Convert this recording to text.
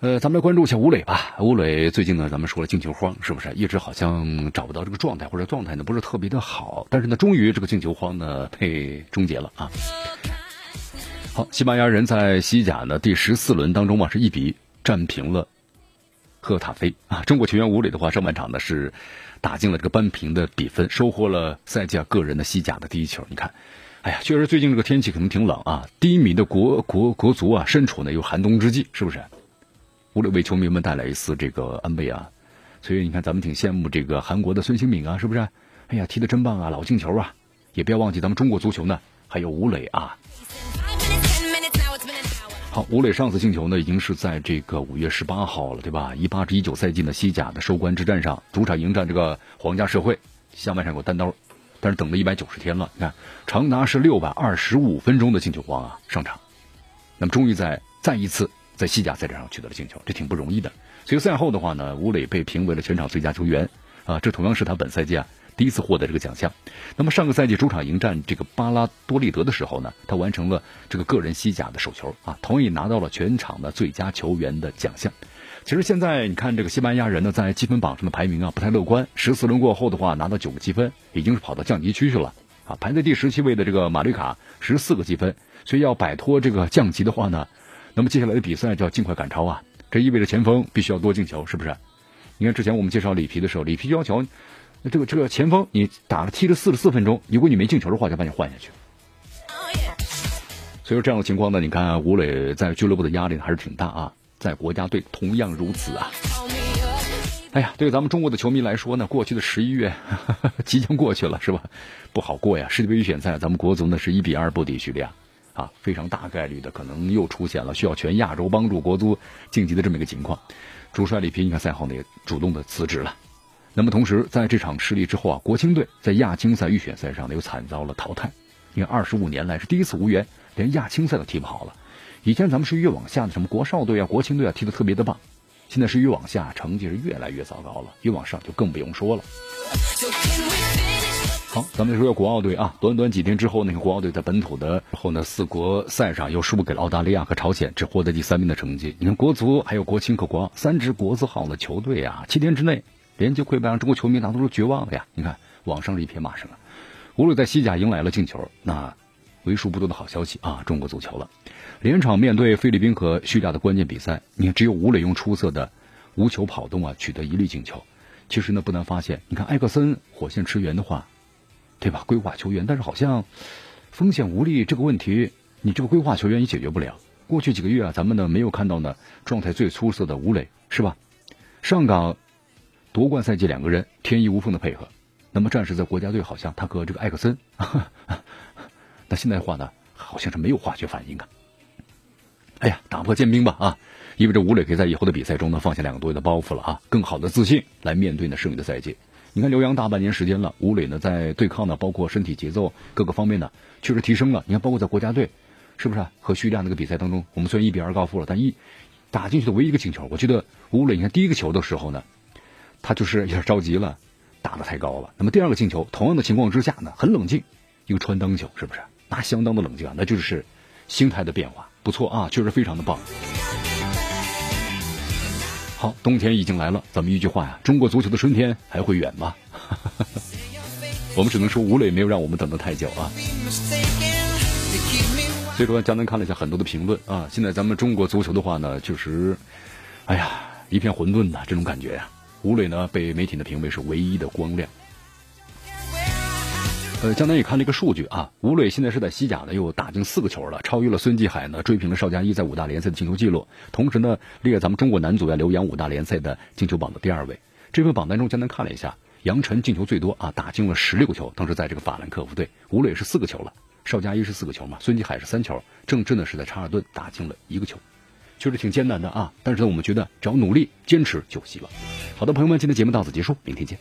呃，咱们来关注一下吴磊吧。吴磊最近呢，咱们说了进球荒，是不是一直好像找不到这个状态，或者状态呢不是特别的好？但是呢，终于这个进球荒呢被终结了啊。好，西班牙人在西甲呢第十四轮当中啊，是一比战平了赫塔菲啊。中国球员吴磊的话，上半场呢是打进了这个扳平的比分，收获了赛季啊个人的西甲的第一球。你看，哎呀，确实最近这个天气可能挺冷啊，低迷的国国国足啊，身处呢又寒冬之际，是不是？为了为球迷们带来一丝这个安慰啊，所以你看咱们挺羡慕这个韩国的孙兴敏啊，是不是？哎呀，踢得真棒啊，老进球啊！也不要忘记咱们中国足球呢，还有吴磊啊。好，吴磊上次进球呢，已经是在这个五月十八号了，对吧？一八至一九赛季的西甲的收官之战上，主场迎战这个皇家社会，下半场有单刀，但是等了一百九十天了，你看长达是六百二十五分钟的进球荒啊，上场，那么终于在再一次。在西甲赛场上取得了进球，这挺不容易的。所以赛后的话呢，吴磊被评为了全场最佳球员啊，这同样是他本赛季啊第一次获得这个奖项。那么上个赛季主场迎战这个巴拉多利德的时候呢，他完成了这个个人西甲的首球啊，同样拿到了全场的最佳球员的奖项。其实现在你看这个西班牙人呢，在积分榜上的排名啊不太乐观，十四轮过后的话拿到九个积分，已经是跑到降级区去了啊。排在第十七位的这个马略卡十四个积分，所以要摆脱这个降级的话呢。那么接下来的比赛就要尽快赶超啊！这意味着前锋必须要多进球，是不是？你看之前我们介绍里皮的时候，里皮要求这个这个前锋你打了踢了四十四分钟，如果你没进球的话，就把你换下去。所以说这样的情况呢，你看吴磊在俱乐部的压力还是挺大啊，在国家队同样如此啊。哎呀，对咱们中国的球迷来说呢，过去的十一月 即将过去了，是吧？不好过呀！世界杯预选赛，咱们国足呢是一比二不敌叙利亚。啊，非常大概率的可能又出现了需要全亚洲帮助国足晋级的这么一个情况。主帅里皮，你看赛后呢也主动的辞职了。那么同时在这场失利之后啊，国青队在亚青赛预选赛上呢又惨遭了淘汰。你看二十五年来是第一次无缘，连亚青赛都踢不好了。以前咱们是越往下的什么国少队啊、国青队啊踢得特别的棒，现在是越往下，成绩是越来越糟糕了。越往上就更不用说了。好，咱们说说国奥队啊，短短几天之后，那个国奥队在本土的后呢四国赛上又输给了澳大利亚和朝鲜，只获得第三名的成绩。你看国足还有国青和国奥三支国字号的球队啊，七天之内连接溃败，让中国球迷大多数绝望了呀。你看网上是一片骂声啊。无论在西甲迎来了进球，那为数不多的好消息啊，中国足球了。连场面对菲律宾和叙利亚的关键比赛，你看只有吴磊用出色的无球跑动啊，取得一粒进球。其实呢，不难发现，你看埃克森火线驰援的话。对吧？规划球员，但是好像风险无力这个问题，你这个规划球员也解决不了。过去几个月啊，咱们呢没有看到呢状态最出色的吴磊，是吧？上港夺冠赛季两个人天衣无缝的配合，那么战士在国家队好像他和这个艾克森，那现在的话呢，好像是没有化学反应啊。哎呀，打破坚冰吧啊！意味着吴磊可以在以后的比赛中呢放下两个多月的包袱了啊，更好的自信来面对呢剩余的赛季。你看刘洋大半年时间了，吴磊呢在对抗呢，包括身体节奏各个方面呢，确实提升了。你看，包括在国家队，是不是和叙利亚那个比赛当中，我们虽然一比二告负了，但一打进去的唯一一个进球，我觉得吴磊，你看第一个球的时候呢，他就是有点着急了，打的太高了。那么第二个进球，同样的情况之下呢，很冷静，一个穿裆球，是不是？那相当的冷静啊，那就是心态的变化，不错啊，确实非常的棒。好，冬天已经来了，咱们一句话呀，中国足球的春天还会远吗？我们只能说吴磊没有让我们等得太久啊。所以说，江南看了一下很多的评论啊，现在咱们中国足球的话呢，确实，哎呀，一片混沌呐，这种感觉呀。吴磊呢，被媒体的评为是唯一的光亮。呃，江南也看了一个数据啊，吴磊现在是在西甲呢，又打进四个球了，超越了孙继海呢，追平了邵佳一在五大联赛的进球记录，同时呢，列咱们中国男足呀留洋五大联赛的进球榜的第二位。这份榜单中，江南看了一下，杨晨进球最多啊，打进了十六个球，当时在这个法兰克福队。吴磊是四个球了，邵佳一是四个球嘛，孙继海是三球，郑智呢是在查尔顿打进了一个球，确实挺艰难的啊，但是呢，我们觉得只要努力坚持就有希望。好的，朋友们，今天节目到此结束，明天见。